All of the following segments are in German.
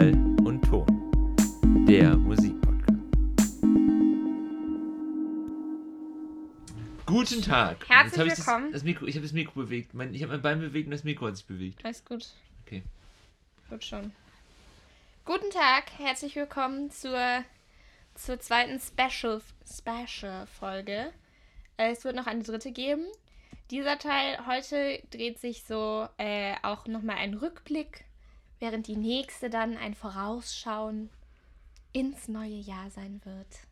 Schall und Ton, der Musikpodcast. Guten Tag. Herzlich hab ich willkommen. Das, das Mikro, ich habe das Mikro bewegt. Mein, ich habe mein Bein bewegt und das Mikro hat sich bewegt. Alles gut. Okay. Gut schon. Guten Tag, herzlich willkommen zur, zur zweiten Special, Special Folge. Äh, Es wird noch eine dritte geben. Dieser Teil heute dreht sich so äh, auch nochmal ein Rückblick, während die nächste dann ein Vorausschauen ins neue Jahr sein wird.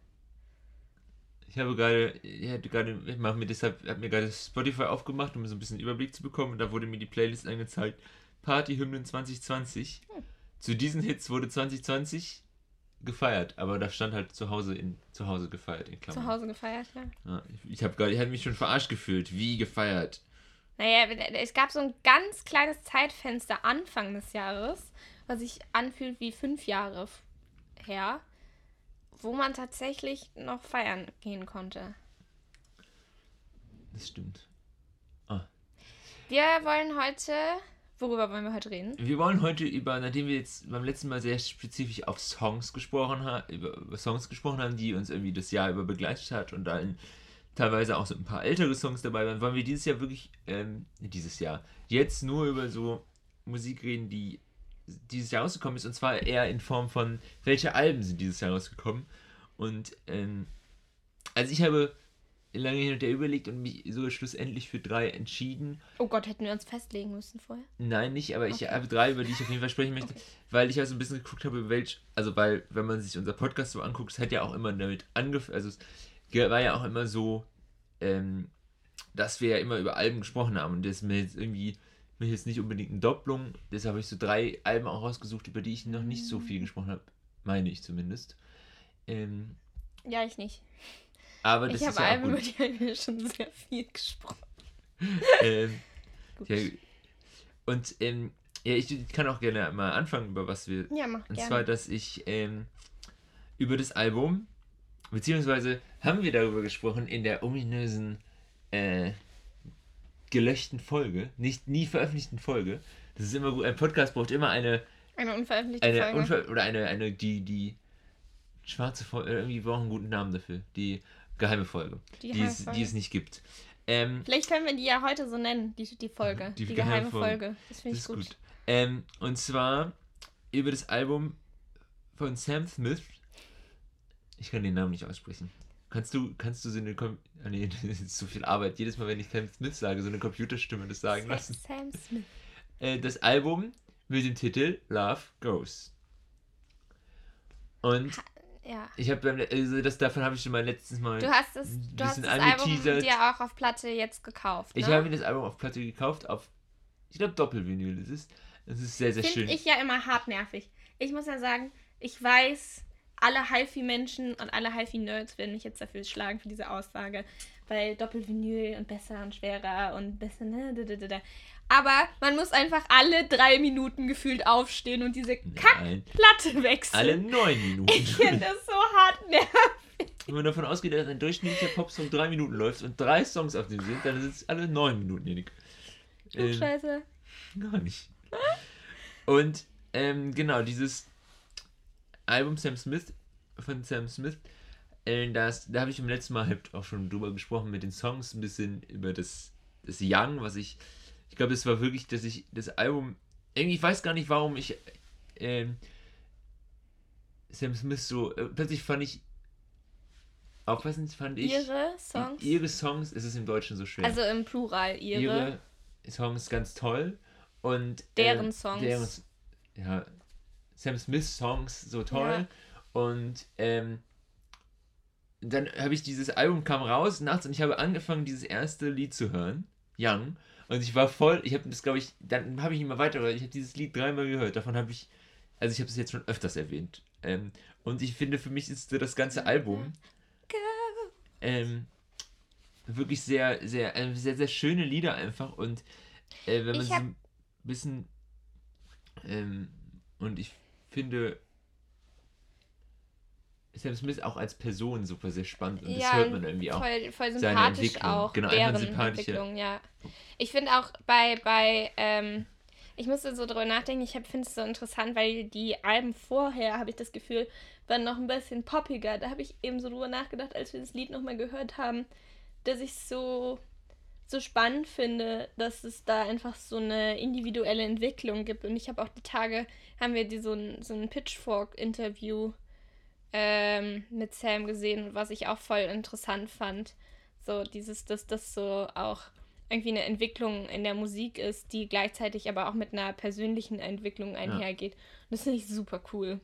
Ich habe gerade, ich hatte gerade, ich mache mir deshalb, habe mir gerade Spotify aufgemacht, um so ein bisschen Überblick zu bekommen. Und da wurde mir die Playlist angezeigt. Partyhymnen 2020. Hm. Zu diesen Hits wurde 2020 gefeiert, aber da stand halt zu Hause in zu Hause gefeiert in Klammern. Zu Hause gefeiert, ja. Ja, ich ich habe gerade, ich hatte mich schon verarscht gefühlt. Wie gefeiert? Naja, es gab so ein ganz kleines Zeitfenster Anfang des Jahres, was sich anfühlt wie fünf Jahre her, wo man tatsächlich noch feiern gehen konnte. Das stimmt. Wir wollen heute. Worüber wollen wir heute reden? Wir wollen heute über, nachdem wir jetzt beim letzten Mal sehr spezifisch auf Songs gesprochen haben, über, über Songs gesprochen haben, die uns irgendwie das Jahr über begleitet hat und dann teilweise auch so ein paar ältere Songs dabei waren, wollen wir dieses Jahr wirklich, ähm, dieses Jahr, jetzt nur über so Musik reden, die dieses Jahr rausgekommen ist und zwar eher in Form von, welche Alben sind dieses Jahr rausgekommen und, ähm, also ich habe lange hin und her überlegt und mich so schlussendlich für drei entschieden Oh Gott, hätten wir uns festlegen müssen vorher. Nein, nicht, aber ich Okay. habe drei, über die ich auf jeden Fall sprechen möchte, Okay. weil ich also ein bisschen geguckt habe, welch, also weil, wenn man sich unser Podcast so anguckt, es hat ja auch immer damit angefangen, also es war ja auch immer so, ähm, dass wir ja immer über Alben gesprochen haben und das ist mir jetzt irgendwie, mir jetzt nicht unbedingt eine Doppelung, deshalb habe ich so drei Alben auch rausgesucht, über die ich noch nicht so viel gesprochen habe, meine ich zumindest. Ähm, Ja, ich nicht. aber das ich ist habe ja Alben, über die haben wir schon sehr viel gesprochen. ähm, ja, und ähm, ja, ich kann auch gerne mal anfangen, über was wir Ja, mach Und gerne. zwar, dass ich ähm, über das Album, beziehungsweise haben wir darüber gesprochen in der ominösen, äh, gelöschten Folge, nicht nie veröffentlichten Folge. Das ist immer gut. Ein Podcast braucht immer eine, eine unveröffentlichte eine Folge. Unver oder eine, eine, die, die schwarze Folge, irgendwie braucht einen guten Namen dafür. Die geheime Folge, Die die, es, die es nicht gibt. Ähm, Vielleicht können wir die ja heute so nennen, die, die Folge. Die Die, geheime geheime Folge. Folge. Das finde ich gut. gut. Ähm, und zwar über das Album von Sam Smith. Ich kann den Namen nicht aussprechen. Kannst du, kannst du so eine, Kom ah, nee, das ist zu viel Arbeit. Jedes Mal, wenn ich Sam Smith sage, so eine Computerstimme das sagen Sam, lassen. Sam Smith. Äh, das Album mit dem Titel Love Goes. Und Ja. ich habe, also das davon habe ich schon mal letztes Mal. Du hast das, ein du hast das Album dir auch auf Platte jetzt gekauft. Ne? Ich habe mir das Album auf Platte gekauft, auf, ich glaube Doppelvinyl ist es. Es ist sehr, sehr schön. Finde ich ja immer hartnervig. Ich muss ja sagen, ich weiß, alle HiFi-Menschen und alle HiFi-Nerds werden mich jetzt dafür schlagen für diese Aussage. Weil Doppelvinyl und besser und schwerer und besser, ne? da, da, da. Aber man muss einfach alle drei Minuten gefühlt aufstehen und diese. Kackplatte wechseln. Alle neun Minuten. Ich finde das so hartnervig. Wenn man davon ausgeht, dass ein durchschnittlicher Popsong drei Minuten läuft und drei Songs auf dem sind, dann sind es alle neun Minuten, Janik. Oh, Ähm, Scheiße. gar nicht. Und ähm, genau, dieses Album Sam Smith von Sam Smith, äh, das, da habe ich im letzten Mal halt auch schon drüber gesprochen mit den Songs, ein bisschen über das, das Young, was ich, ich glaube, es war wirklich, dass ich das Album, irgendwie, ich weiß gar nicht, warum ich ähm, Sam Smith so, äh, plötzlich fand ich, aufpassend fand ich, Ihre Songs? ihre Songs, es ist im Deutschen so schwer Also im Plural, ihre. ihre Songs ganz toll und Deren ähm, Songs. deren, ja, Sam Smith Songs so toll. Und ähm, dann habe ich dieses Album kam raus nachts und ich habe angefangen dieses erste Lied zu hören Young. Und ich war voll ich habe das glaube ich dann habe ich immer weiter ich habe dieses Lied dreimal gehört. Davon habe ich also ich habe es jetzt schon öfters erwähnt. Ähm, und ich finde für mich ist das ganze Album ähm, wirklich sehr, sehr, äh, sehr, sehr schöne Lieder einfach. Und äh, wenn man so ein bisschen ähm, und ich finde Sam Smith auch als Person super sehr spannend und das Ja, hört man irgendwie auch. Voll, voll seine sympathisch Entwicklung. auch. Genau, deren Entwicklung, ja. Ich finde auch bei, bei ähm, ich musste so drüber nachdenken. Ich finde es so interessant, weil die Alben vorher, habe ich das Gefühl, waren noch ein bisschen poppiger. Da habe ich eben so drüber nachgedacht, als wir das Lied nochmal gehört haben, dass ich so so spannend finde, dass es da einfach so eine individuelle Entwicklung gibt. Und ich habe auch die Tage, haben wir die, so ein, so ein Pitchfork-Interview ähm, mit Sam gesehen, was ich auch voll interessant fand. So dieses, dass das so auch irgendwie eine Entwicklung in der Musik ist, die gleichzeitig aber auch mit einer persönlichen Entwicklung einhergeht. Ja. Und das finde ich super cool.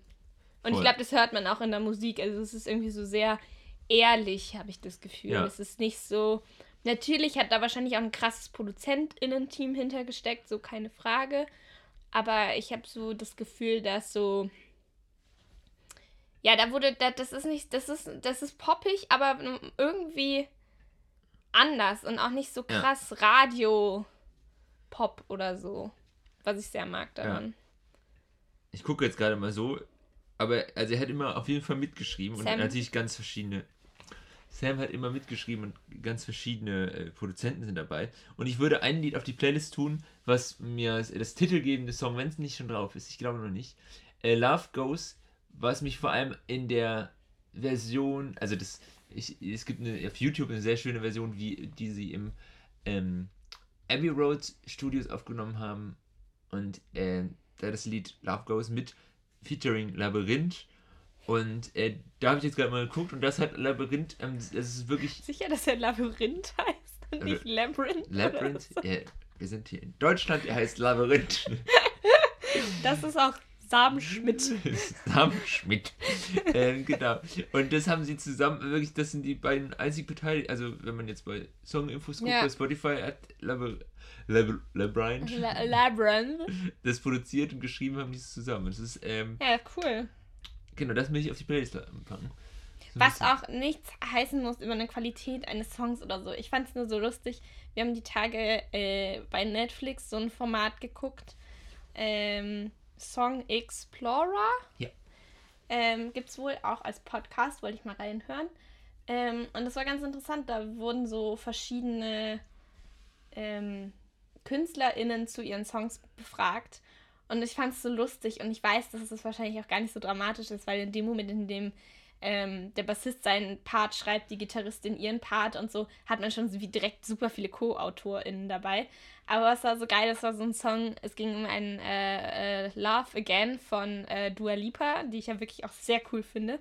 Und Voll. ich glaube, das hört man auch in der Musik. Also es ist irgendwie so sehr ehrlich, habe ich das Gefühl. Ja. Es ist nicht so, Natürlich hat da wahrscheinlich auch ein krasses ProduzentInnen-Team hintergesteckt, so keine Frage. Aber ich habe so das Gefühl, dass so. Ja, da wurde. Das ist nicht. Das ist, das ist poppig, aber irgendwie anders und auch nicht so krass ja. Radio-Pop oder so. Was ich sehr mag daran. Ja. Ich gucke jetzt gerade mal so, aber also er hat immer auf jeden Fall mitgeschrieben Sam. und natürlich ganz verschiedene Sam hat immer mitgeschrieben und ganz verschiedene äh, Produzenten sind dabei. Und ich würde ein Lied auf die Playlist tun, was mir das titelgebende Song, wenn es nicht schon drauf ist, ich glaube noch nicht, äh, Love Goes, was mich vor allem in der Version, also das, ich, es gibt eine, auf YouTube eine sehr schöne Version, wie die sie im ähm, Abbey Road Studios aufgenommen haben. Und äh, da das Lied Love Goes mit featuring Labyrinth und äh, da habe ich jetzt gerade mal geguckt und das hat Labyrinth, ähm, das ist wirklich. Sicher, dass er Labyrinth heißt und nicht Labyrinth? Labyrinth? So. Ja, wir sind hier in Deutschland, er heißt Labyrinth. das ist auch Sam Schmidt. Sam Schmidt. ähm, genau. Und das haben sie zusammen, wirklich, das sind die beiden einzig beteiligt. Also, wenn man jetzt bei Song-Infos guckt, ja. bei Spotify hat Labyrinth. Labyrinth. Labyrinth. Das produziert und geschrieben haben die es zusammen. Das ist, ähm, ja, cool. Genau, das will ich auf die Playlist packen. So Was auch nichts heißen muss über eine Qualität eines Songs oder so. Ich fand es nur so lustig. Wir haben die Tage äh, bei Netflix so ein Format geguckt. Ähm, Song Explorer. Ja. Ähm, Gibt es wohl auch als Podcast, wollte ich mal reinhören. Ähm, und das war ganz interessant. Da wurden so verschiedene ähm, KünstlerInnen zu ihren Songs befragt. Und ich fand es so lustig und ich weiß, dass es wahrscheinlich auch gar nicht so dramatisch ist, weil in dem Moment, in dem ähm, der Bassist seinen Part schreibt, die Gitarristin ihren Part und so, hat man schon wie direkt super viele Co-AutorInnen dabei. Aber was war so geil, das war so ein Song, es ging um ein äh, äh, Love Again von äh, Dua Lipa, die ich ja wirklich auch sehr cool finde.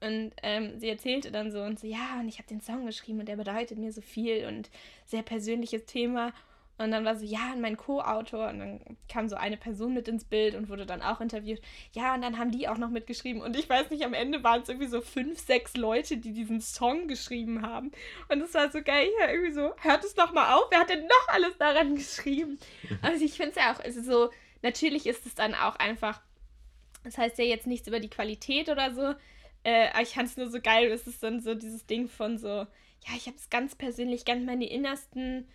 Und ähm, sie erzählte dann so und so, ja, und ich habe den Song geschrieben und der bedeutet mir so viel und sehr persönliches Thema. Und dann war so, ja, und mein Co-Autor. Und dann kam so eine Person mit ins Bild und wurde dann auch interviewt. Ja, und dann haben die auch noch mitgeschrieben. Und ich weiß nicht, am Ende waren es irgendwie so fünf, sechs Leute, die diesen Song geschrieben haben. Und es war so geil. Ja, irgendwie so, hört es doch mal auf. Wer hat denn noch alles daran geschrieben? Also ich finde es ja auch, ist so, natürlich ist es dann auch einfach, das heißt ja jetzt nichts über die Qualität oder so. Äh, aber ich fand es nur so geil. Es ist dann so dieses Ding von so, ja, ich habe es ganz persönlich, ganz meine innersten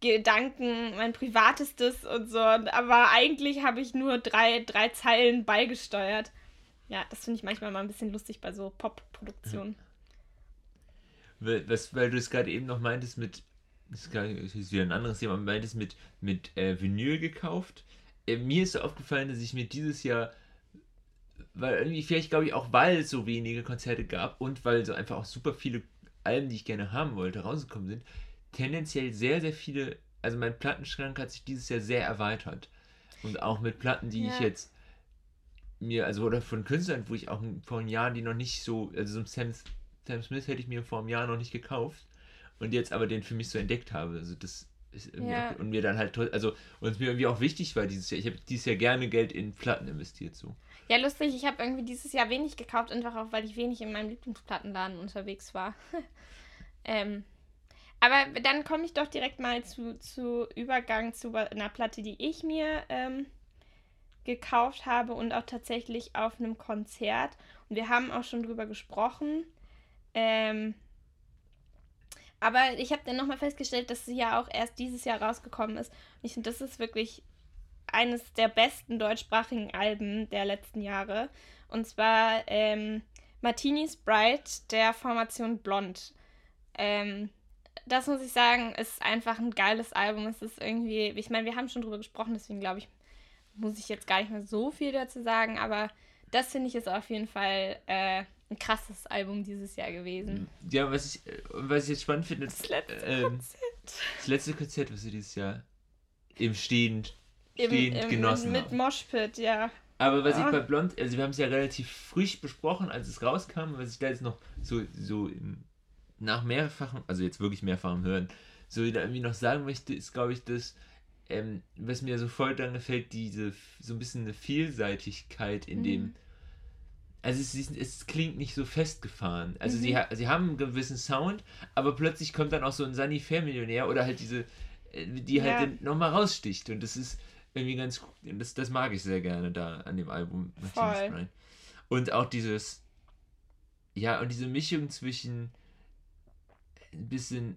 Gedanken, mein privatestes und so. Aber eigentlich habe ich nur drei, drei Zeilen beigesteuert. Ja, das finde ich manchmal mal ein bisschen lustig bei so Pop-Produktionen. Weil, weil du es gerade eben noch meintest mit, das ist wieder ein anderes Thema, meintest mit, mit äh, Vinyl gekauft. Äh, mir ist so aufgefallen, dass ich mir dieses Jahr, weil irgendwie vielleicht glaube ich auch, weil es so wenige Konzerte gab und weil so einfach auch super viele Alben, die ich gerne haben wollte, rausgekommen sind, tendenziell sehr, sehr viele, also mein Plattenschrank hat sich dieses Jahr sehr erweitert. Und auch mit Platten, die ja. ich jetzt mir, also oder von Künstlern, wo ich auch vor einem Jahr die noch nicht so, also so ein Sam, Sam Smith hätte ich mir vor einem Jahr noch nicht gekauft und jetzt aber den für mich so entdeckt habe. Also das ist ja. und mir dann halt, also und es mir irgendwie auch wichtig war dieses Jahr. Ich habe dieses Jahr gerne Geld in Platten investiert so. Ja, lustig, ich habe irgendwie dieses Jahr wenig gekauft, einfach auch, weil ich wenig in meinem Lieblingsplattenladen unterwegs war. ähm, aber dann komme ich doch direkt mal zu, zu Übergang zu einer Platte, die ich mir ähm, gekauft habe und auch tatsächlich auf einem Konzert. Und wir haben auch schon drüber gesprochen. Ähm, aber ich habe dann nochmal festgestellt, dass sie ja auch erst dieses Jahr rausgekommen ist. Und ich finde, das ist wirklich eines der besten deutschsprachigen Alben der letzten Jahre. Und zwar ähm, Martini Sprite der Formation Blond. Ähm, das muss ich sagen, ist einfach ein geiles Album. Es ist irgendwie, ich meine, wir haben schon drüber gesprochen, deswegen glaube ich, muss ich jetzt gar nicht mehr so viel dazu sagen, aber das finde ich ist auf jeden Fall äh, ein krasses Album dieses Jahr gewesen. Ja, was ich, was ich jetzt spannend finde, das letzte ähm, Konzert. Das letzte Konzert, was wir dieses Jahr im Stehen, stehend Im, im, genossen Mit Moshpit, ja. Aber was ja. ich bei Blond, also wir haben es ja relativ frisch besprochen, als es rauskam, was ich da jetzt noch so, so nach mehrfachem, also jetzt wirklich mehrfachem Hören, so irgendwie noch sagen möchte, ist glaube ich das, ähm, was mir so voll dann gefällt, diese so ein bisschen eine Vielseitigkeit in mhm. dem, also es, es, klingt nicht so festgefahren. Also mhm. sie, sie haben einen gewissen Sound, aber plötzlich kommt dann auch so ein Sunny Fair Millionär oder halt diese, äh, die halt ja. nochmal raussticht und das ist irgendwie ganz, das, das mag ich sehr gerne da an dem Album. Voll. Und auch dieses, ja, und diese Mischung zwischen ein bisschen,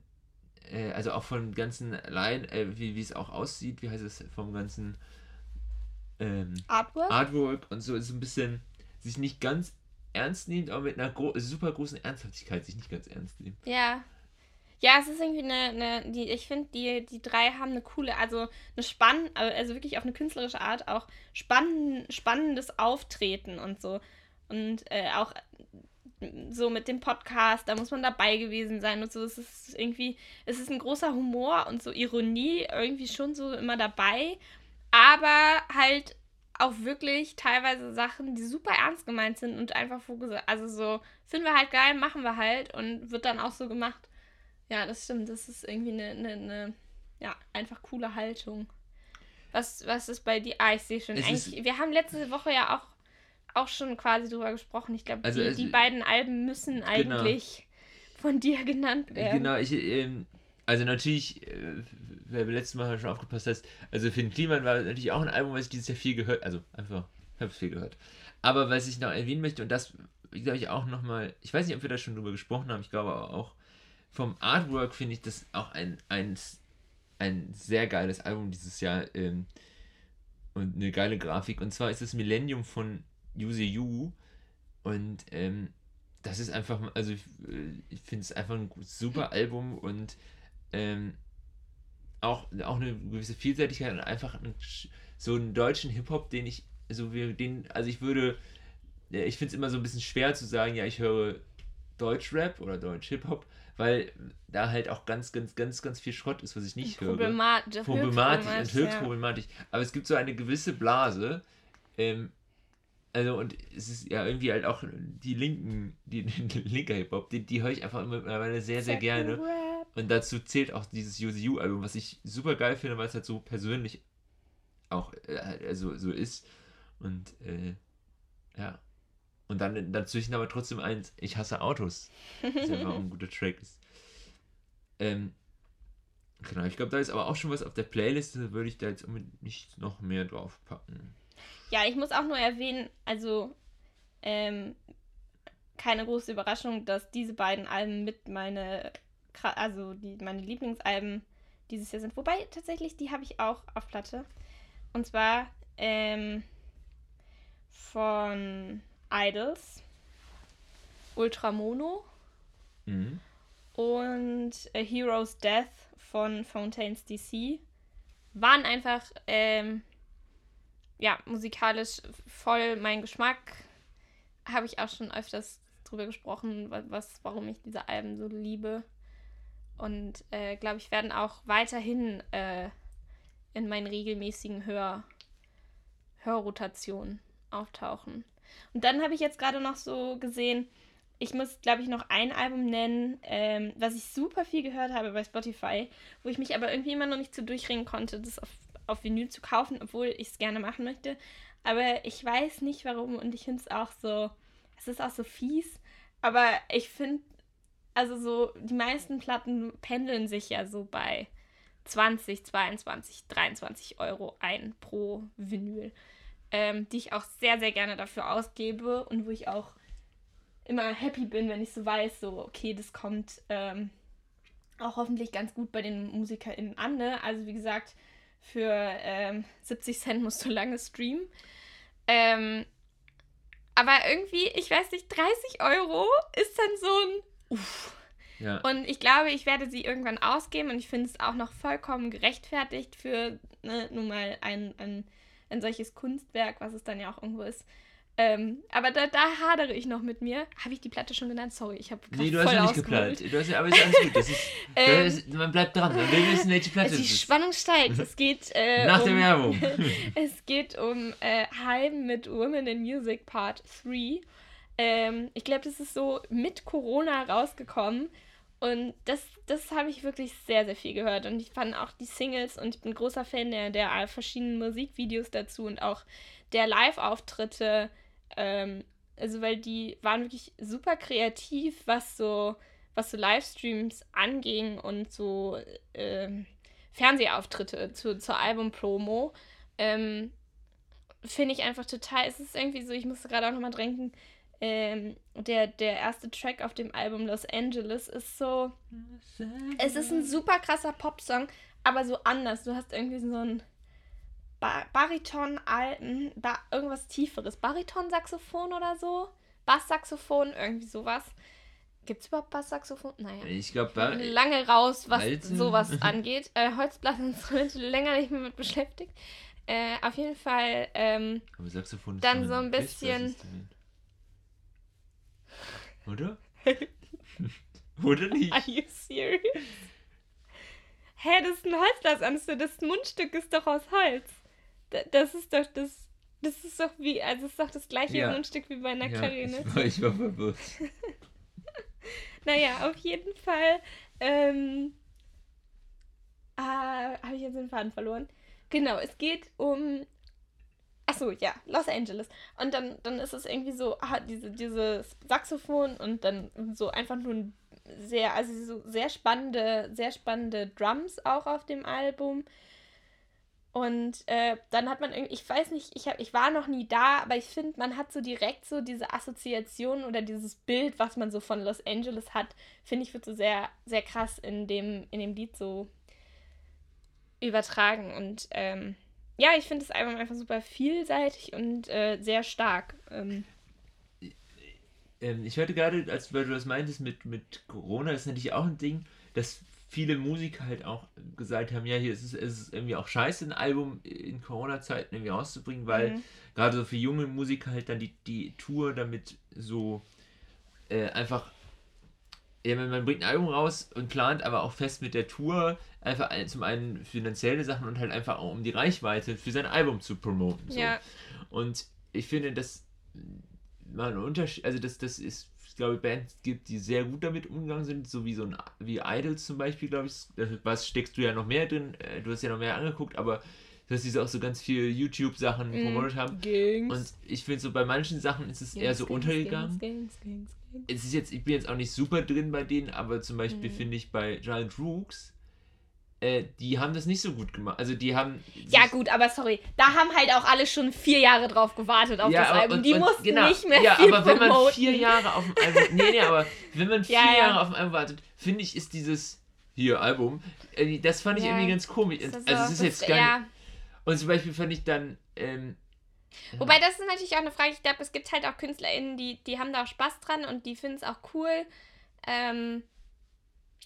äh, also auch von ganzen Line, äh, wie, es auch aussieht, wie heißt es, vom ganzen ähm, Artwork? Artwork und so, ist ein bisschen sich nicht ganz ernst nimmt, aber mit einer gro super großen Ernsthaftigkeit sich nicht ganz ernst nimmt. Ja. Ja, es ist irgendwie eine, eine die, ich finde, die, die drei haben eine coole, also eine spannende, also wirklich auf eine künstlerische Art auch spann, spannendes Auftreten und so. Und äh, auch so mit dem Podcast, da muss man dabei gewesen sein und so. Es ist irgendwie, es ist ein großer Humor und so Ironie irgendwie schon so immer dabei, aber halt auch wirklich teilweise Sachen, die super ernst gemeint sind und einfach fokussiert. Also so, finden wir halt geil, machen wir halt und wird dann auch so gemacht. Ja, das stimmt. Das ist irgendwie eine, eine, eine ja, einfach coole Haltung. Was, was ist bei dir? Ah, ich sehe schon. Eigentlich, wir haben letzte Woche ja auch auch schon quasi drüber gesprochen. Ich glaube, also, die, also, die, beiden Alben müssen genau. eigentlich genau. von dir genannt werden. Genau, ich, ähm, also natürlich, äh, wer beim letzten Mal schon aufgepasst hat, also Finn Kliman war natürlich auch ein Album, was ich dieses Jahr viel gehört, also einfach, ich habe viel gehört. Aber was ich noch erwähnen möchte, und das glaube ich auch nochmal, ich weiß nicht, ob wir da schon drüber gesprochen haben, ich glaube aber auch vom Artwork finde ich das auch ein, ein, ein sehr geiles Album dieses Jahr ähm, und eine geile Grafik. Und zwar ist das Millennium von Use You. Und ähm, das ist einfach, also ich, ich finde es einfach ein super Album und ähm, auch, auch eine gewisse Vielseitigkeit und einfach einen, so einen deutschen Hip-Hop, den ich, so wie den, also ich würde, ich finde es immer so ein bisschen schwer zu sagen, ja, ich höre Deutsch-Rap oder Deutsch-Hip-Hop, weil da halt auch ganz, ganz, ganz, ganz viel Schrott ist, was ich nicht Problemat höre. Problematisch, problematisch, höchst ja. problematisch. Aber es gibt so eine gewisse Blase, ähm, also und es ist ja irgendwie halt auch die linken, die, die linker Hip-Hop, die, die höre ich einfach mittlerweile sehr, sehr gerne. Und dazu zählt auch dieses UZU-Album, was ich super geil finde, weil es halt so persönlich auch äh, also, so ist. Und äh, ja. Und dann dazwischen aber trotzdem eins, ich hasse Autos. Das einfach ein guter Track ist. Ähm, genau, ich glaube, da ist aber auch schon was auf der Playlist, da würde ich da jetzt nicht noch mehr drauf packen. Ja, ich muss auch nur erwähnen, also ähm, keine große Überraschung, dass diese beiden Alben mit meine, also die, meine Lieblingsalben dieses Jahr sind. Wobei tatsächlich, die habe ich auch auf Platte. Und zwar ähm, von Idols, Ultramono mhm. und A Hero's Death von Fontaine's DC waren einfach ähm, ja, musikalisch voll mein Geschmack. Habe ich auch schon öfters drüber gesprochen, was, warum ich diese Alben so liebe. Und äh, glaube ich, werden auch weiterhin äh, in meinen regelmäßigen Hör Hörrotationen auftauchen. Und dann habe ich jetzt gerade noch so gesehen, ich muss, glaube ich, noch ein Album nennen, ähm, was ich super viel gehört habe bei Spotify, wo ich mich aber irgendwie immer noch nicht zu durchringen konnte, das auf auf Vinyl zu kaufen, obwohl ich es gerne machen möchte. Aber ich weiß nicht warum und ich finde es auch so, es ist auch so fies. Aber ich finde, also so, die meisten Platten pendeln sich ja so bei 20, 22, 23 Euro ein pro Vinyl, ähm, die ich auch sehr, sehr gerne dafür ausgebe und wo ich auch immer happy bin, wenn ich so weiß, so, okay, das kommt ähm, auch hoffentlich ganz gut bei den MusikerInnen an. Ne? Also wie gesagt, für ähm, 70 Cent musst du lange streamen. Ähm, aber irgendwie, ich weiß nicht, 30 Euro ist dann so ein Uff. Ja. Und ich glaube, ich werde sie irgendwann ausgeben und ich finde es auch noch vollkommen gerechtfertigt für ne, nun mal ein, ein, ein solches Kunstwerk, was es dann ja auch irgendwo ist. Ähm, aber da, da hadere ich noch mit mir. Habe ich die Platte schon genannt? Sorry, ich habe Nee, du hast ja nicht geplant. Du hast ja, aber ist alles gut. Das ist, Ähm, das ist, man bleibt dran. Man will wissen, welche Platte Die es ist. Spannung steigt. Es geht äh, Nach um, der Werbung. Es geht um äh, Heim mit Women in Music Part 3. Ähm, ich glaube, das ist so mit Corona rausgekommen. Und das, das habe ich wirklich sehr, sehr viel gehört. Und ich fand auch die Singles und ich bin großer Fan der, der verschiedenen Musikvideos dazu und auch der Live-Auftritte. Ähm, also, weil die waren wirklich super kreativ, was so, was so Livestreams anging und so ähm, Fernsehauftritte zu, zur Album-Promo. Ähm, Finde ich einfach total. Es ist irgendwie so, ich musste gerade auch nochmal denken, ähm, der, der erste Track auf dem Album Los Angeles ist so. Es ist ein super krasser Popsong, aber so anders. Du hast irgendwie so ein ba Bariton, alten, ba irgendwas Tieferes. Bariton-Saxophon oder so? Basssaxophon, irgendwie sowas. Gibt es überhaupt Basssaxophon? Naja. Ich glaube, Lange raus, was Alten. sowas angeht. Äh, Holzblasinstrumente länger nicht mehr mit beschäftigt. Äh, auf jeden Fall, ähm, Aber Saxophon ist Dann so ein bisschen-. Oder? Oder nicht? are you serious? Hä, das ist ein Holzblasinstrument. Das Mundstück ist doch aus Holz. Da, das ist doch das. Das ist doch wie, also es ist doch das gleiche Ja. Mundstück wie bei einer Ja, Klarinette. ich, war, ich war verwirrt. Naja, auf jeden Fall ähm, äh, habe ich jetzt den Faden verloren. Genau, es geht um. Achso, ja, Los Angeles. Und dann, dann ist es irgendwie so, ah, diese, dieses Saxophon und dann so einfach nur ein sehr, also so sehr spannende, sehr spannende Drums auch auf dem Album. Und äh, dann hat man irgendwie, ich weiß nicht, ich, hab, ich war noch nie da, aber ich finde, man hat so direkt so diese Assoziation oder dieses Bild, was man so von Los Angeles hat, finde ich, wird so sehr, sehr krass in dem, in dem Lied so übertragen. Und ähm, ja, ich finde das Album einfach super vielseitig und äh, sehr stark. Ähm, ähm, ich hörte gerade, als du das meintest mit, mit Corona, ist natürlich auch ein Ding, dass viele Musiker halt auch gesagt haben, ja, hier ist es, es ist irgendwie auch scheiße, ein Album in Corona-Zeiten irgendwie rauszubringen, weil Mhm. gerade so für junge Musiker halt dann die, die Tour damit so äh, einfach, ja, man, bringt ein Album raus und plant aber auch fest mit der Tour einfach ein- zum einen finanzielle Sachen und halt einfach auch um die Reichweite für sein Album zu promoten. So. Ja. Und ich finde, dass man Unterschied, also dass das ist, ich glaube, Bands gibt, die sehr gut damit umgegangen sind, so wie so ein wie Idols zum Beispiel, glaube ich. Was steckst du ja noch mehr drin? äh, Du hast ja noch mehr angeguckt, aber dass diese auch so ganz viele YouTube-Sachen Mhm. promotet haben. Und ich finde so bei manchen Sachen ist es eher so untergegangen. Es ist jetzt, ich bin jetzt auch nicht super drin bei denen, aber zum Beispiel Mhm. finde ich bei Giant Rooks, äh, die haben das nicht so gut gemacht. Also die haben. Ja, gut, aber sorry, da haben halt auch alle schon vier Jahre drauf gewartet auf das aber- Album. und- Die und mussten genau, nicht mehr Ja, viel aber wenn man promoten. vier Jahre auf ein Album. Nee, nee, aber wenn man vier Ja, ja. Jahre auf ein Album wartet, finde ich, ist dieses hier Album, äh, das fand ich Ja. irgendwie ganz komisch. Das also so- es ist das- jetzt gar ja. nicht. Und zum Beispiel fand ich dann. Ähm, Wobei, das ist natürlich auch eine Frage. Ich glaube, es gibt halt auch KünstlerInnen, die, die haben da auch Spaß dran und die finden es auch cool. Ähm,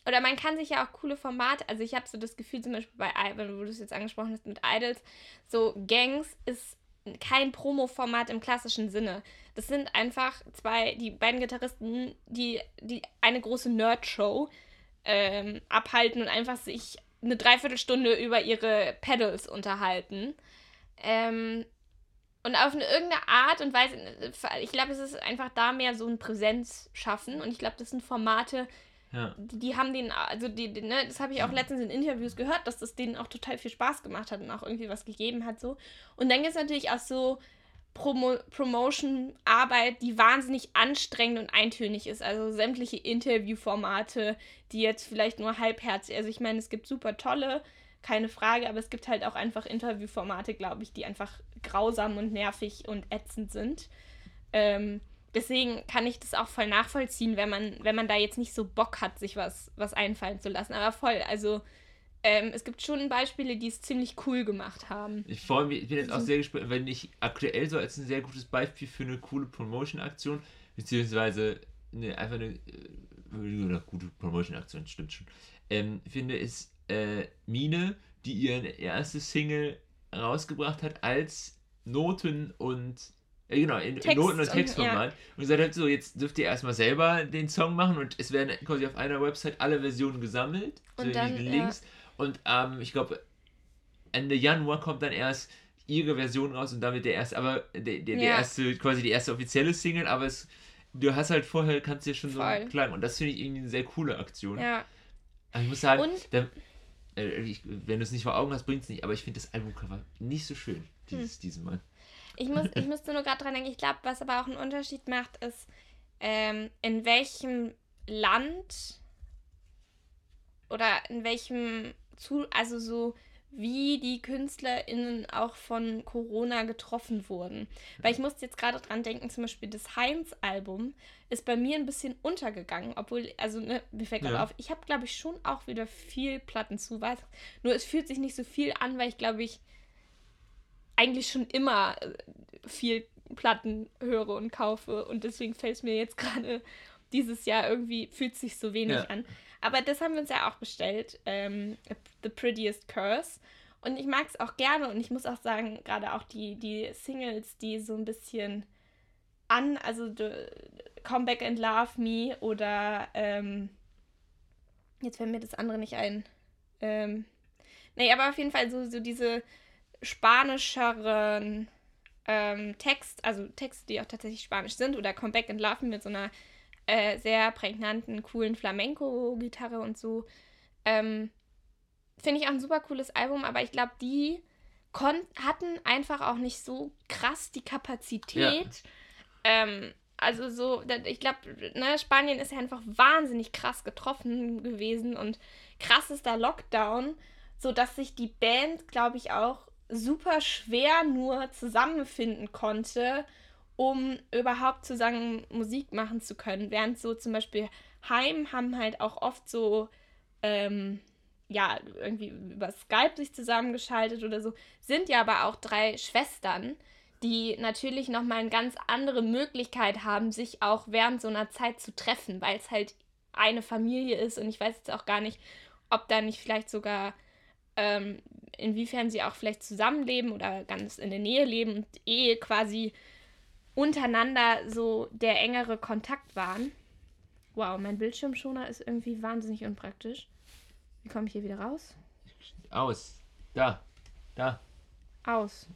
oder man kann sich ja auch coole Formate, also ich habe so das Gefühl, zum Beispiel bei, I- wenn du es jetzt angesprochen hast mit Idols, so Gangs ist kein Promo-Format im klassischen Sinne. Das sind einfach zwei, die beiden Gitarristen, die, die eine große Nerd-Show ähm, abhalten und einfach sich eine Dreiviertelstunde über ihre Pedals unterhalten. Ähm, und auf eine irgendeine Art und Weise, ich glaube, es ist einfach da mehr so ein Präsenz schaffen. Und ich glaube, das sind Formate, ja. die, die haben den, also die, die ne, das habe ich auch letztens in Interviews gehört, dass das denen auch total viel Spaß gemacht hat und auch irgendwie was gegeben hat so. Und dann gibt es natürlich auch so Promo Promotion-Arbeit, die wahnsinnig anstrengend und eintönig ist. Also sämtliche Interviewformate, die jetzt vielleicht nur halbherzig, also ich meine, es gibt super tolle, keine Frage, aber es gibt halt auch einfach Interviewformate, glaube ich, die einfach grausam und nervig und ätzend sind. Ähm, deswegen kann ich das auch voll nachvollziehen, wenn man, wenn man da jetzt nicht so Bock hat, sich was, was einfallen zu lassen. Aber voll, also ähm, es gibt schon Beispiele, die es ziemlich cool gemacht haben. Ich freue mich, ich bin jetzt auch sehr gespannt, wenn ich aktuell so als ein sehr gutes Beispiel für eine coole Promotion-Aktion, beziehungsweise eine, einfach eine äh, oder gute Promotion-Aktion, stimmt schon, ähm, finde, ist äh, Mine, die ihre erste Single rausgebracht hat als Noten und äh, genau, in, in Noten- und Textformat. Und, ja. und gesagt hat, so, jetzt dürft ihr erstmal selber den Song machen und es werden quasi auf einer Website alle Versionen gesammelt, und so dann, Links. Ja. Und ähm, ich glaube, Ende Januar kommt dann erst ihre Version raus und damit der erste, aber der, der, der erste, quasi die erste offizielle Single, aber es, du hast halt vorher, kannst dir schon Voll. so klagen und das finde ich irgendwie eine sehr coole Aktion. Ja. Aber ich muss sagen, der, äh, wenn du es nicht vor Augen hast, bringt es nicht, aber ich finde das Albumcover nicht so schön, dieses, hm. diesen Mal. Ich, muss, ich müsste nur gerade dran denken, ich glaube, was aber auch einen Unterschied macht, ist, ähm, in welchem Land oder in welchem zu, also so wie die KünstlerInnen auch von Corona getroffen wurden. Weil ich musste jetzt gerade dran denken, zum Beispiel das Heinz-Album ist bei mir ein bisschen untergegangen, obwohl, also ne, mir fällt gerade ja. auf, ich habe, glaube ich, schon auch wieder viel Platten zu was. Nur es fühlt sich nicht so viel an, weil ich, glaube ich, eigentlich schon immer äh, viel Platten höre und kaufe und deswegen fällt es mir jetzt gerade dieses Jahr irgendwie, fühlt sich so wenig ja. an. Aber das haben wir uns ja auch bestellt. Ähm, The Prettiest Curse. Und ich mag es auch gerne und ich muss auch sagen, gerade auch die, die Singles, die so ein bisschen an, also Come Back and Love Me oder ähm, jetzt fällt mir das andere nicht ein. Ähm, nee, aber auf jeden Fall so, so diese spanischeren ähm, Text, also Texte, die auch tatsächlich spanisch sind oder Come Back and Love mit so einer äh, sehr prägnanten, coolen Flamenco-Gitarre und so. Ähm, Finde ich auch ein super cooles Album, aber ich glaube, die hatten einfach auch nicht so krass die Kapazität. Ja. Ähm, also so, ich glaube, ne, Spanien ist ja einfach wahnsinnig krass getroffen gewesen und krassester Lockdown, sodass sich die Band, glaube ich, auch super schwer nur zusammenfinden konnte um überhaupt zusammen Musik machen zu können. Während so zum Beispiel Heim haben halt auch oft so, ähm, ja, irgendwie über Skype sich zusammengeschaltet oder so, sind ja aber auch drei Schwestern, die natürlich nochmal eine ganz andere Möglichkeit haben, sich auch während so einer Zeit zu treffen, weil es halt eine Familie ist und ich weiß jetzt auch gar nicht, ob da nicht vielleicht sogar ähm, inwiefern sie auch vielleicht zusammenleben oder ganz in der Nähe leben und eh quasi untereinander so der engere Kontakt waren. Wow, mein Bildschirmschoner ist irgendwie wahnsinnig unpraktisch. Wie komme ich hier wieder raus? Aus. Da. Da. Aus.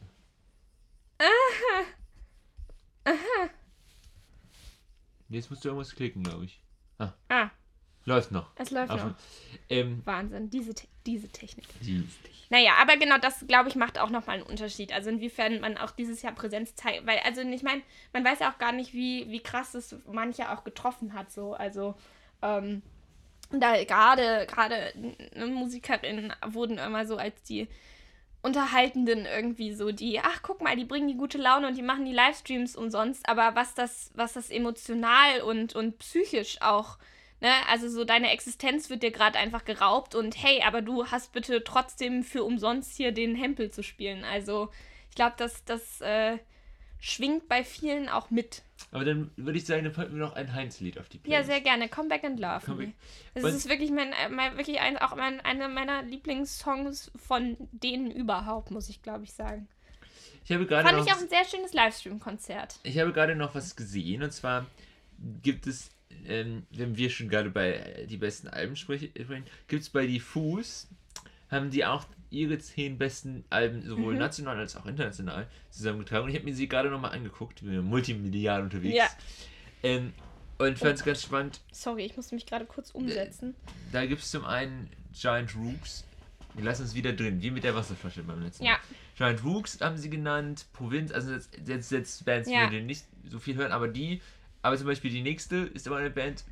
Aha. Aha. Jetzt musst du irgendwas klicken, glaube ich. Ah. ah. Läuft noch. Es läuft Ach, noch. Ähm, Wahnsinn, diese, diese Technik. Diese Technik. Naja, aber genau das, glaube ich, macht auch nochmal einen Unterschied. Also inwiefern man auch dieses Jahr Präsenz zeigt. Weil, also ich meine, man weiß ja auch gar nicht, wie, wie krass es manche auch getroffen hat. So. Also, ähm, da gerade, gerade ne, Musikerinnen wurden immer so als die Unterhaltenden irgendwie so, die, ach guck mal, die bringen die gute Laune und die machen die Livestreams umsonst, aber was das, was das emotional und, und psychisch auch Ne? Also so deine Existenz wird dir gerade einfach geraubt und hey, aber du hast bitte trotzdem für umsonst hier den Hempel zu spielen. Also ich glaube, das, das äh, schwingt bei vielen auch mit. Aber dann würde ich sagen, dann packen wir noch ein Heinz-Lied auf die Playlist. Ja, sehr gerne. Come Back and Love Come Me. Das ist wirklich, mein, äh, mein wirklich ein, auch mein, einer meiner Lieblingssongs von denen überhaupt, muss ich glaube ich sagen. Ich habe gerade Fand noch, ich auch ein sehr schönes Livestream-Konzert. Ich habe gerade noch was gesehen und zwar gibt es ähm, wenn wir schon gerade bei äh, die besten Alben sprechen, gibt es bei Diffus, haben die auch ihre zehn besten Alben, sowohl mhm. national als auch international, zusammengetragen. Und ich habe mir sie gerade nochmal angeguckt, wir sind multimedial unterwegs. Ja. Ähm, und fand es oh. ganz spannend. Sorry, ich musste mich gerade kurz umsetzen. Da gibt es zum einen Giant Rooks. Wir lassen es wieder drin, wie mit der Wasserflasche beim letzten ja. Mal. Giant Rooks haben sie genannt, Provinz, also jetzt, jetzt, jetzt Bands, ja. die nicht so viel hören, aber die aber zum Beispiel die nächste ist immer eine Band.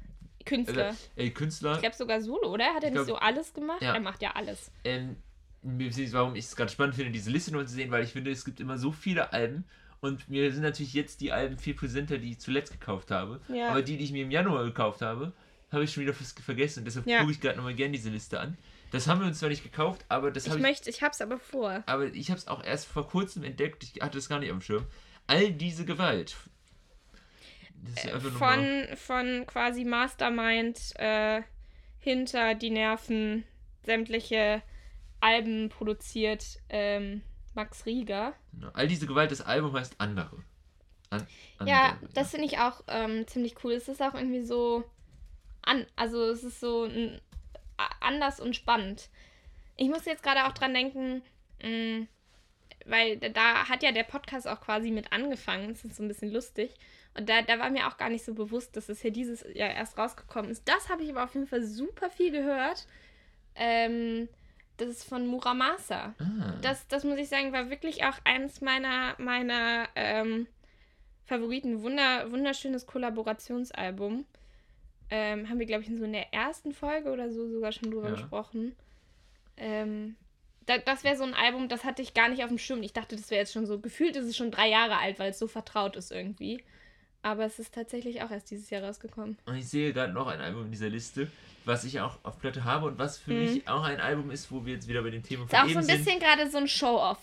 Künstler. Äh, äh, Künstler. Ich glaube sogar Solo, oder? Hat er nicht glaub, so alles gemacht? Ja. Er macht ja alles. Ähm, warum ich es gerade spannend finde, diese Liste neu zu sehen, weil ich finde, es gibt immer so viele Alben und mir sind natürlich jetzt die Alben viel präsenter, die ich zuletzt gekauft habe. Ja. Aber die, die ich mir im Januar gekauft habe, habe ich schon wieder fast vergessen. Und deshalb ja. gucke ich gerade nochmal gerne diese Liste an. Das haben wir uns zwar nicht gekauft, aber das habe ich. Möchte, ich habe es aber vor. Aber ich habe es auch erst vor kurzem entdeckt. Ich hatte es gar nicht am Schirm. All diese Gewalt Das ist einfach nur von, von quasi Mastermind äh, hinter die Nerven sämtliche Alben produziert ähm, Max Rieger. mal, all diese Gewalt, das Album heißt andere. An, Ja, andere, das finde ich auch ähm, ziemlich cool. Es ist auch irgendwie so an, also es ist so n- anders und spannend. Ich muss jetzt gerade auch dran denken, mh, weil da- da hat ja der Podcast auch quasi mit angefangen. Das ist so ein bisschen lustig. Und da, da war mir auch gar nicht so bewusst, dass es hier dieses Jahr erst rausgekommen ist. Das habe ich aber auf jeden Fall super viel gehört. Ähm, das ist von Muramasa. Ah, Das, das muss ich sagen, war wirklich auch eines meiner, meiner ähm, Favoriten. Wunder, wunderschönes Kollaborationsalbum. Ähm, haben wir, glaube ich, in so in der ersten Folge oder so sogar schon drüber Ja. gesprochen. Ähm, da, das wäre so ein Album, das hatte ich gar nicht auf dem Schirm. Ich dachte, das wäre jetzt schon so, gefühlt ist es schon drei Jahre alt, weil es so vertraut ist irgendwie. Aber es ist tatsächlich auch erst dieses Jahr rausgekommen. Und ich sehe gerade noch ein Album in dieser Liste, was ich auch auf Platte habe und was für Mhm. mich auch ein Album ist, wo wir jetzt wieder bei dem Thema Ist von auch so ein bisschen gerade so ein Show-Off.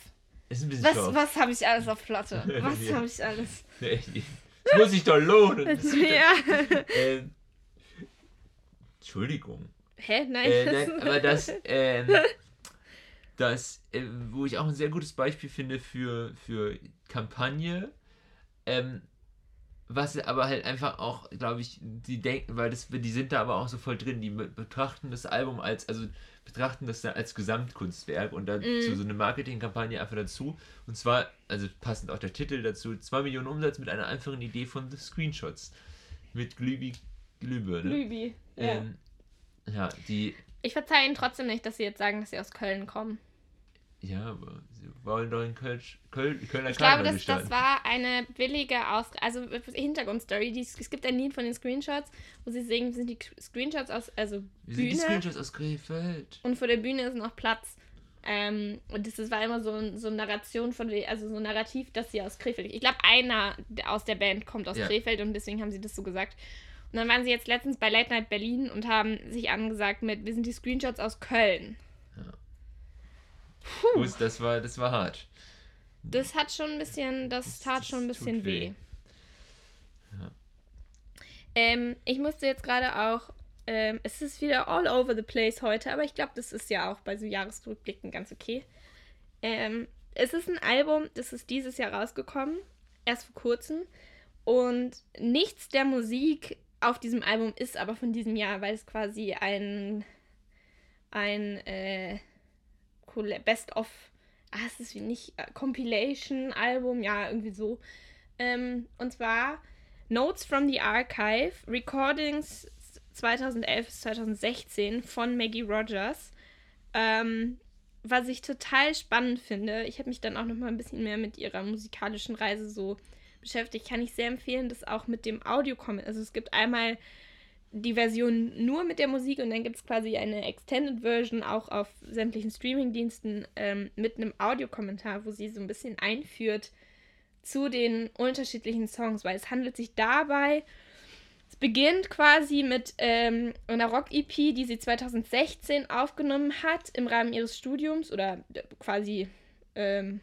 Ist ein bisschen Was, was habe ich alles auf Platte? Was Ja. habe ich alles? Das muss sich doch lohnen. ja. ähm, Entschuldigung. Hä? Nein. Äh, nein, aber das, ähm, das äh, wo ich auch ein sehr gutes Beispiel finde für, für Kampagne, ähm, was aber halt einfach auch, glaube ich, die denken, weil das, die sind da aber auch so voll drin, die be- betrachten das Album als, also betrachten das dann als Gesamtkunstwerk und dazu Mhm. so eine Marketingkampagne einfach dazu. Und zwar, also passend auch der Titel dazu, 2 Millionen Umsatz mit einer einfachen Idee von The Screenshots. Mit Glübi Glühbirne. Lübi. Ja. Ähm, ja, die Ich verzeihe Ihnen trotzdem nicht, dass Sie jetzt sagen, dass Sie aus Köln kommen. Ja, aber sie wollen doch in Köln, Köln, Kölner Ich glaube, das, das war eine billige Aus also Hintergrundstory. Die, es gibt ein Lied von den Screenshots, wo sie singen, sind die Screenshots aus, also Wir sind die Bühne Screenshots aus Krefeld. und vor der Bühne ist noch Platz. Ähm, und das, das war immer so, so eine Narration von, also so ein Narrativ, dass sie aus Krefeld. Ich glaube, einer aus der Band kommt aus Ja. Krefeld und deswegen haben sie das so gesagt. Und dann waren sie jetzt letztens bei Late Night Berlin und haben sich angesagt mit, wir sind die Screenshots aus Köln. Puh. Das war, das war hart. Das hat schon ein bisschen, das Das- tat schon ein bisschen weh. weh. Ja. Ähm, ich musste jetzt gerade auch, ähm, es ist wieder all over the place heute, aber ich glaube, das ist ja auch bei so Jahresrückblicken ganz okay. Ähm, es ist ein Album, das ist dieses Jahr rausgekommen, erst vor kurzem. Und nichts der Musik auf diesem Album ist aber von diesem Jahr, weil es quasi ein, ein äh, Colla- Best-of, ah, es ist wie nicht, äh, Compilation-Album, ja, irgendwie so. Ähm, und zwar Notes from the Archive, Recordings 2011 bis 2016 von Maggie Rogers. Ähm, was ich total spannend finde, ich habe mich dann auch noch mal ein bisschen mehr mit ihrer musikalischen Reise so beschäftigt, kann ich sehr empfehlen, das auch mit dem audio Also es gibt einmal die Version nur mit der Musik und dann gibt es quasi eine Extended Version auch auf sämtlichen Streamingdiensten ähm, mit einem Audiokommentar, wo sie so ein bisschen einführt zu den unterschiedlichen Songs, weil es handelt sich dabei, es beginnt quasi mit ähm, einer Rock-EP, die sie 2016 aufgenommen hat im Rahmen ihres Studiums oder äh, quasi, ähm,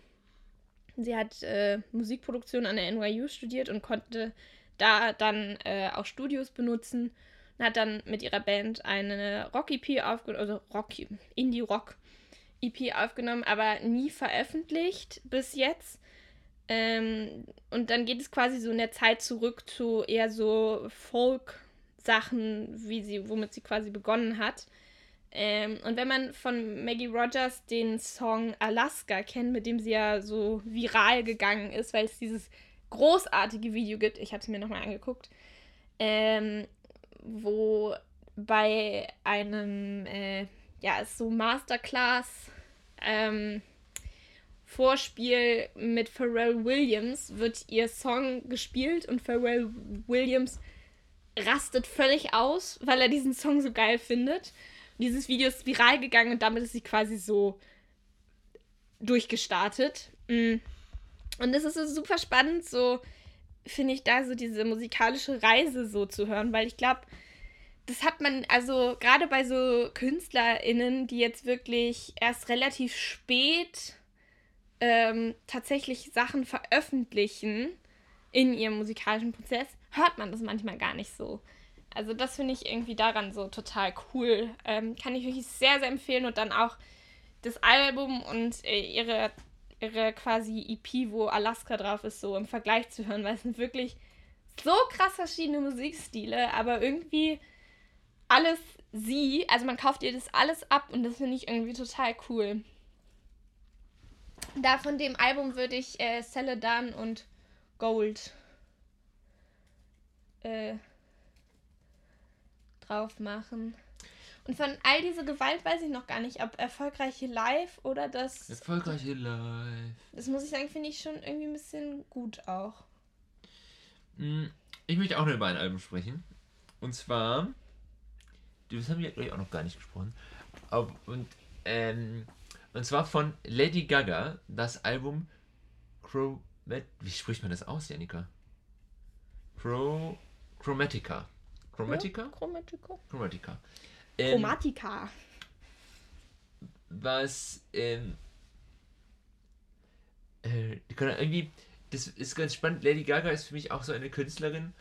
sie hat äh, Musikproduktion an der NYU studiert und konnte da dann äh, auch Studios benutzen und hat dann mit ihrer Band eine Rock-EP aufgenommen, also Rock, Indie-Rock-EP aufgenommen, aber nie veröffentlicht bis jetzt. Ähm, und dann geht es quasi so in der Zeit zurück zu eher so Folk-Sachen, wie sie, womit sie quasi begonnen hat. Ähm, und wenn man von Maggie Rogers den Song Alaska kennt, mit dem sie ja so viral gegangen ist, weil es dieses großartige Video gibt, ich habe es mir nochmal angeguckt, ähm, wo bei einem, äh, ja, so Masterclass, ähm, Vorspiel mit Pharrell Williams wird ihr Song gespielt und Pharrell Williams rastet völlig aus, weil er diesen Song so geil findet. Dieses Video ist viral gegangen und damit ist sie quasi so durchgestartet. Mm. Und es ist so super spannend, so finde ich da so diese musikalische Reise so zu hören, weil ich glaube, das hat man, also gerade bei so KünstlerInnen, die jetzt wirklich erst relativ spät ähm, tatsächlich Sachen veröffentlichen in ihrem musikalischen Prozess, hört man das manchmal gar nicht so. Also das finde ich irgendwie daran so total cool. Ähm, kann ich wirklich sehr, sehr empfehlen. Und dann auch das Album und äh, ihre, ihre quasi EP, wo Alaska drauf ist, so im Vergleich zu hören, weil es sind wirklich so krass verschiedene Musikstile, aber irgendwie alles sie. Also man kauft ihr das alles ab und das finde ich irgendwie total cool. Da von dem Album würde ich äh, Celadon und Gold äh, drauf machen. Und von all diese Gewalt weiß ich noch gar nicht, ob erfolgreiche Live oder das. Erfolgreiche Live. Das muss ich sagen, finde ich schon irgendwie ein bisschen gut auch. Hm, ich möchte auch noch über ein Album sprechen. Und zwar. Das haben wir, glaube ich, auch noch gar nicht gesprochen. Und, ähm, und zwar von Lady Gaga, das Album Chromat. Wie spricht man das aus, Janika? Chro Chromatica. Chromatica? Ja, Chromatica. Chromatica. Ähm, Chromatica. Was, ähm, äh, irgendwie, das ist ganz spannend. Lady Gaga ist für mich auch so eine Künstlerin,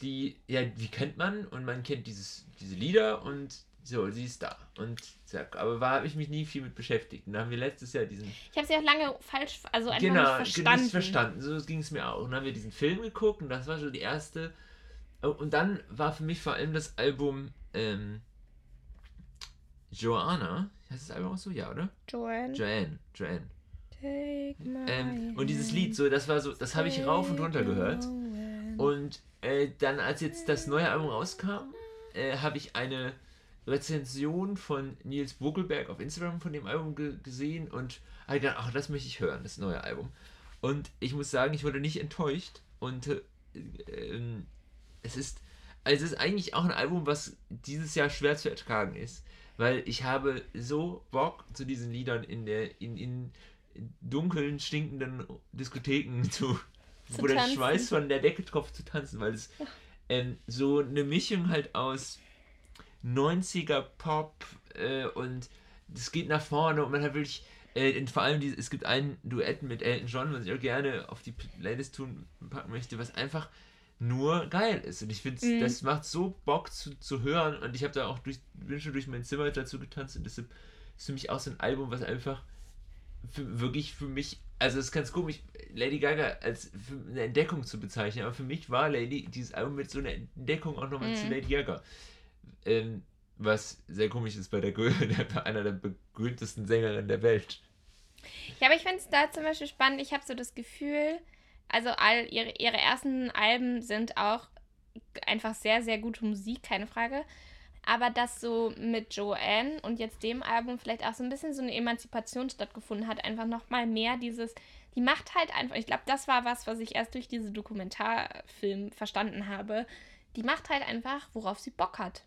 die, ja, die kennt man und man kennt dieses, diese Lieder und so, sie ist da. Und zack. Aber war habe ich mich nie viel mit beschäftigt. Und dann haben wir letztes Jahr diesen. Ich habe sie auch lange falsch, also einfach genau, nicht verstanden. Genau, verstanden. So ging es mir auch. Und dann haben wir diesen Film geguckt und das war so die erste und dann war für mich vor allem das Album ähm, Joanna. Heißt das Album auch so? Ja, oder? Joanne. Joanne. Joanne. Ähm, und dieses Lied, so, das war so, das habe ich rauf und runter gehört. Und äh, dann, als jetzt das neue Album rauskam, äh, habe ich eine Rezension von Nils Vogelberg auf Instagram von dem Album ge gesehen und habe gedacht, ach, das möchte ich hören, das neue Album. Und ich muss sagen, ich wurde nicht enttäuscht und äh, ähm, es ist, also es ist eigentlich auch ein Album, was dieses Jahr schwer zu ertragen ist, weil ich habe so Bock zu diesen Liedern in der in, in dunkeln, stinkenden Diskotheken zu, zu wo tanzen. der Schweiß von der Decke tropft zu tanzen, weil es ähm, so eine Mischung halt aus 90er Pop äh, und es geht nach vorne und man hat wirklich äh, vor allem, die, es gibt ein Duett mit Elton John, was ich auch gerne auf die Playlist tun packen möchte, was einfach nur geil ist. Und ich finde, mhm. das macht so Bock zu, zu hören. Und ich habe da auch durch, bin schon durch mein Zimmer dazu getanzt. Und deshalb ist für mich auch so ein Album, was einfach für, wirklich für mich, also es ist ganz komisch, Lady Gaga als eine Entdeckung zu bezeichnen. Aber für mich war Lady, dieses Album mit so einer Entdeckung auch nochmal mhm. zu Lady Gaga. Ähm, was sehr komisch ist bei, der, bei einer der berühmtesten Sängerinnen der Welt. Ja, aber ich finde es da zum Beispiel spannend. Ich habe so das Gefühl, also all ihre, ihre ersten Alben sind auch einfach sehr, sehr gute Musik, keine Frage. Aber dass so mit Joanne und jetzt dem Album vielleicht auch so ein bisschen so eine Emanzipation stattgefunden hat, einfach nochmal mehr dieses, die macht halt einfach, ich glaube, das war was, was ich erst durch diese Dokumentarfilm verstanden habe. Die macht halt einfach, worauf sie Bock hat.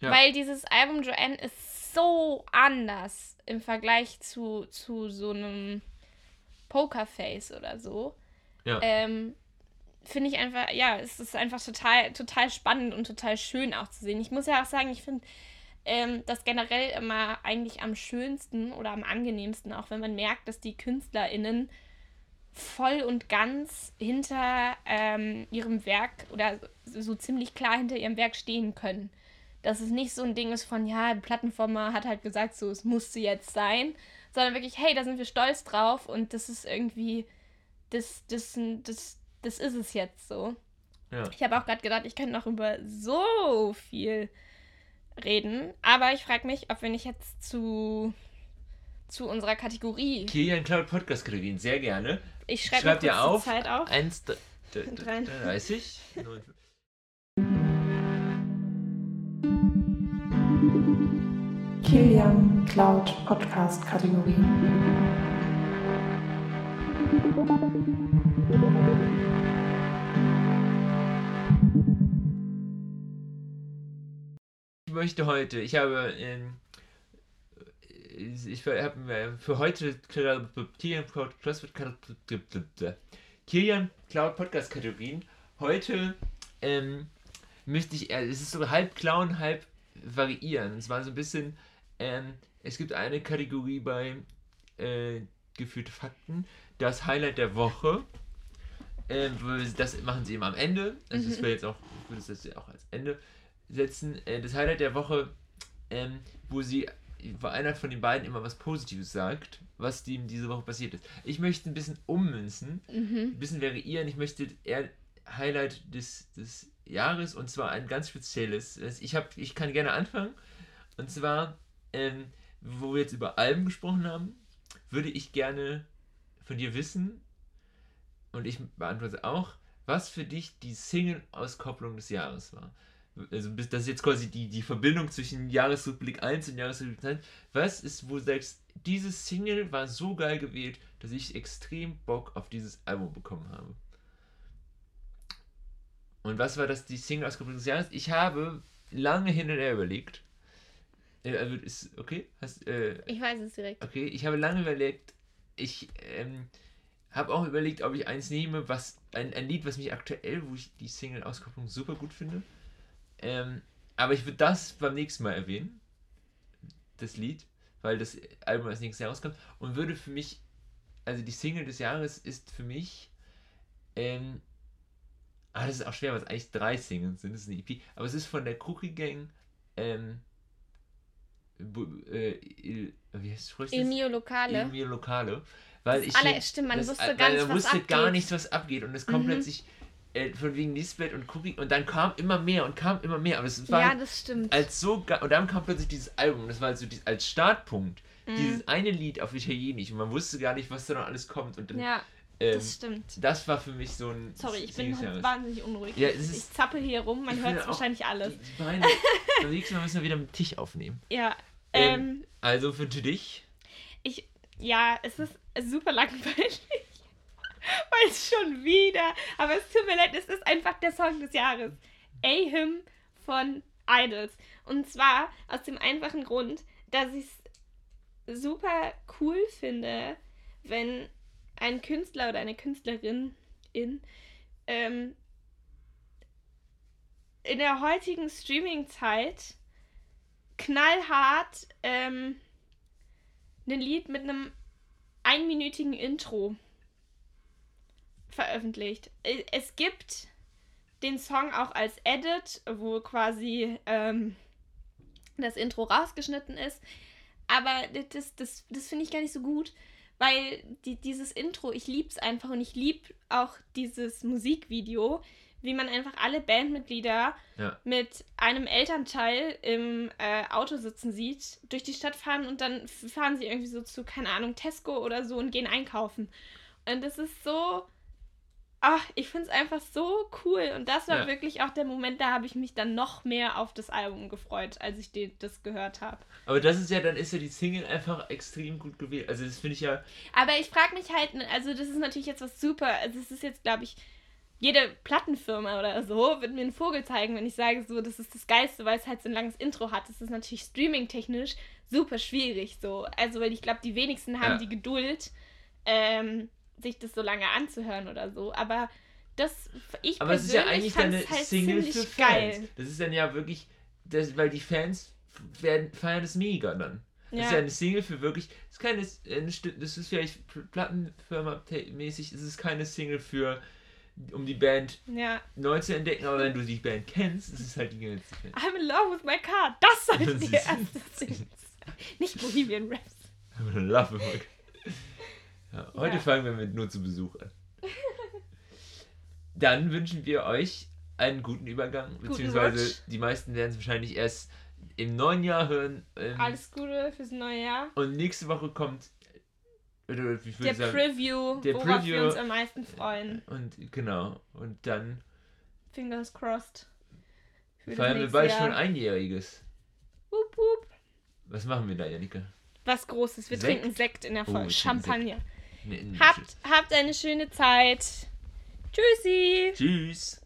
Ja. Weil dieses Album Joanne ist so anders im Vergleich zu, zu so einem Pokerface oder so. Ja. Ähm, finde ich einfach, ja, es ist einfach total, total spannend und total schön auch zu sehen. Ich muss ja auch sagen, ich finde ähm, das generell immer eigentlich am schönsten oder am angenehmsten, auch wenn man merkt, dass die KünstlerInnen voll und ganz hinter ähm, ihrem Werk oder so ziemlich klar hinter ihrem Werk stehen können. Dass es nicht so ein Ding ist von, ja, die Plattenformer hat halt gesagt, so, es musste jetzt sein, sondern wirklich, hey, da sind wir stolz drauf und das ist irgendwie, das, das, das, das ist es jetzt so. Ja. Ich habe auch gerade gedacht, ich könnte noch über so viel reden, aber ich frage mich, ob wir nicht jetzt zu, zu unserer Kategorie. Kilian Cloud Podcast Kategorien, sehr gerne. Ich schreibe schreib dir auf. Zeit auf. 1, 30. Kilian Cloud Podcast Kategorie. Ich möchte heute, ich habe ähm, ich habe für heute Kilian Cloud Podcast Kategorien. Heute ähm, müsste ich, es ist so halb Clown, halb variieren. Es war so ein bisschen ähm, es gibt eine Kategorie bei äh, geführte Fakten, das Highlight der Woche. äh, das machen sie immer am Ende. Also das wäre jetzt auch, ich würde das jetzt auch als Ende setzen. Äh, das Highlight der Woche, ähm, wo sie, wo einer von den beiden immer was Positives sagt, was ihm diese Woche passiert ist. Ich möchte ein bisschen ummünzen, ein bisschen variieren. Ich möchte eher Highlight des, des Jahres und zwar ein ganz spezielles. Ich, hab, ich kann gerne anfangen. Und zwar, ähm, wo wir jetzt über Alben gesprochen haben, würde ich gerne von dir wissen, und ich beantworte auch, was für dich die Single-Auskopplung des Jahres war. Also das ist jetzt quasi die, die Verbindung zwischen Jahresrückblick 1 und Jahresrückblick 2. Was ist, wo du sagst, dieses Single war so geil gewählt, dass ich extrem Bock auf dieses Album bekommen habe? Und was war das, die Single-Auskopplung des Jahres? Ich habe lange hin und her überlegt. Äh, ist okay? Hast, äh, Ich weiß es direkt. Okay, ich habe lange überlegt. Ich ähm, habe auch überlegt, ob ich eins nehme, was ein, ein Lied, was mich aktuell, wo ich die Single-Auskopplung super gut finde. Ähm, aber ich würde das beim nächsten Mal erwähnen. Das Lied, weil das Album als nächstes Jahr rauskommt. Und würde für mich, also die Single des Jahres ist für mich, ähm, ah, das ist auch schwer, weil es eigentlich drei Singles sind. Das ist eine EP. Aber es ist von der Cookie Gang, ähm, äh, Il, wie heißt du Il das? mio Locale. Il mio Locale. Weil ich Alle, stimmt, man das- wusste gar nicht, was wusste gar abgeht. nichts, was abgeht. Und es kommt Mhm. plötzlich äh, von wegen Lisbeth und Cookie und dann kam immer mehr und kam immer mehr. Aber es war Ja, das stimmt. als so und dann kam plötzlich dieses Album. Das war also die, als Startpunkt. Mhm. Dieses eine Lied auf Italienisch und man wusste gar nicht, was da noch alles kommt. Und dann, Ja, ähm, das stimmt. das war für mich so ein. Sorry, ich bin Jahres. wahnsinnig unruhig. Ja, ich zappel hier rum, man hört es wahrscheinlich alles. Die, Beine. Beim nächsten Mal müssen wir wieder mit Tisch aufnehmen. Ja, Ähm, ähm, Also für dich. ich, ja, es ist super langweilig. Weil es schon wieder, aber es tut mir leid, es ist einfach der Song des Jahres. A-Him von Idols. Und zwar aus dem einfachen Grund, dass ich es super cool finde, wenn ein Künstler oder eine Künstlerin in, ähm, in der heutigen Streaming-Zeit knallhart ähm, ein Lied mit einem einminütigen Intro veröffentlicht. Äh, Es gibt den Song auch als Edit, wo quasi ähm, das Intro rausgeschnitten ist. Aber das, das, das finde ich gar nicht so gut, weil die, dieses Intro, ich liebe es einfach und ich liebe auch dieses Musikvideo, wie man einfach alle Bandmitglieder Ja. mit einem Elternteil im äh, Auto sitzen sieht, durch die Stadt fahren und dann fahren sie irgendwie so zu, keine Ahnung, Tesco oder so und gehen einkaufen. Und das ist so. Ach, ich finde es einfach so cool. Und das war Ja. wirklich auch der Moment, da habe ich mich dann noch mehr auf das Album gefreut, als ich die, das gehört habe. Aber das ist ja, dann ist ja die Single einfach extrem gut gewählt. Also das finde ich ja. Aber ich frage mich halt, also das ist natürlich jetzt was super. Also es ist jetzt, glaube ich, jede Plattenfirma oder so wird mir einen Vogel zeigen, wenn ich sage, so, das ist das Geilste, weil es halt so ein langes Intro hat. Das ist natürlich streaming-technisch super schwierig so. Also, weil ich glaube, die wenigsten haben Ja. die Geduld, ähm, sich das so lange anzuhören oder so. Aber das, ich Aber es ist ja persönlich eigentlich halt Single ziemlich für Fans. geil. Das ist dann ja wirklich, das, weil die Fans werden, feiern das mega dann. Das ist ja Ja. eine Single für wirklich, das ist keine, das ist vielleicht Plattenfirma-mäßig, es ist keine Single für, um die Band ja. neu zu entdecken, aber wenn du die Band kennst, ist es halt die ganze Band. I'm in love with my car. Das sollte Das die ist- erste Single. Nicht Bohemian Raps. Love it. Ja, heute Ja. fangen wir mit nur zu Besuch an. Dann wünschen wir euch einen guten Übergang, Guten beziehungsweise Rutsch. die meisten werden es wahrscheinlich erst im neuen Jahr hören. Ähm, Alles Gute fürs neue Jahr. Und nächste Woche kommt oder Der sagen, Preview, der worauf Preview- wir uns am meisten freuen. und genau und dann Fingers crossed. Feiern wir bald Jahr. schon einjähriges. Wup, wup. Was machen wir da, Janika? Was Großes. Wir Sekt? trinken Sekt in der Oh, Folge. trinken Champagner. Habt, habt eine schöne Zeit. Tschüssi. Tschüss.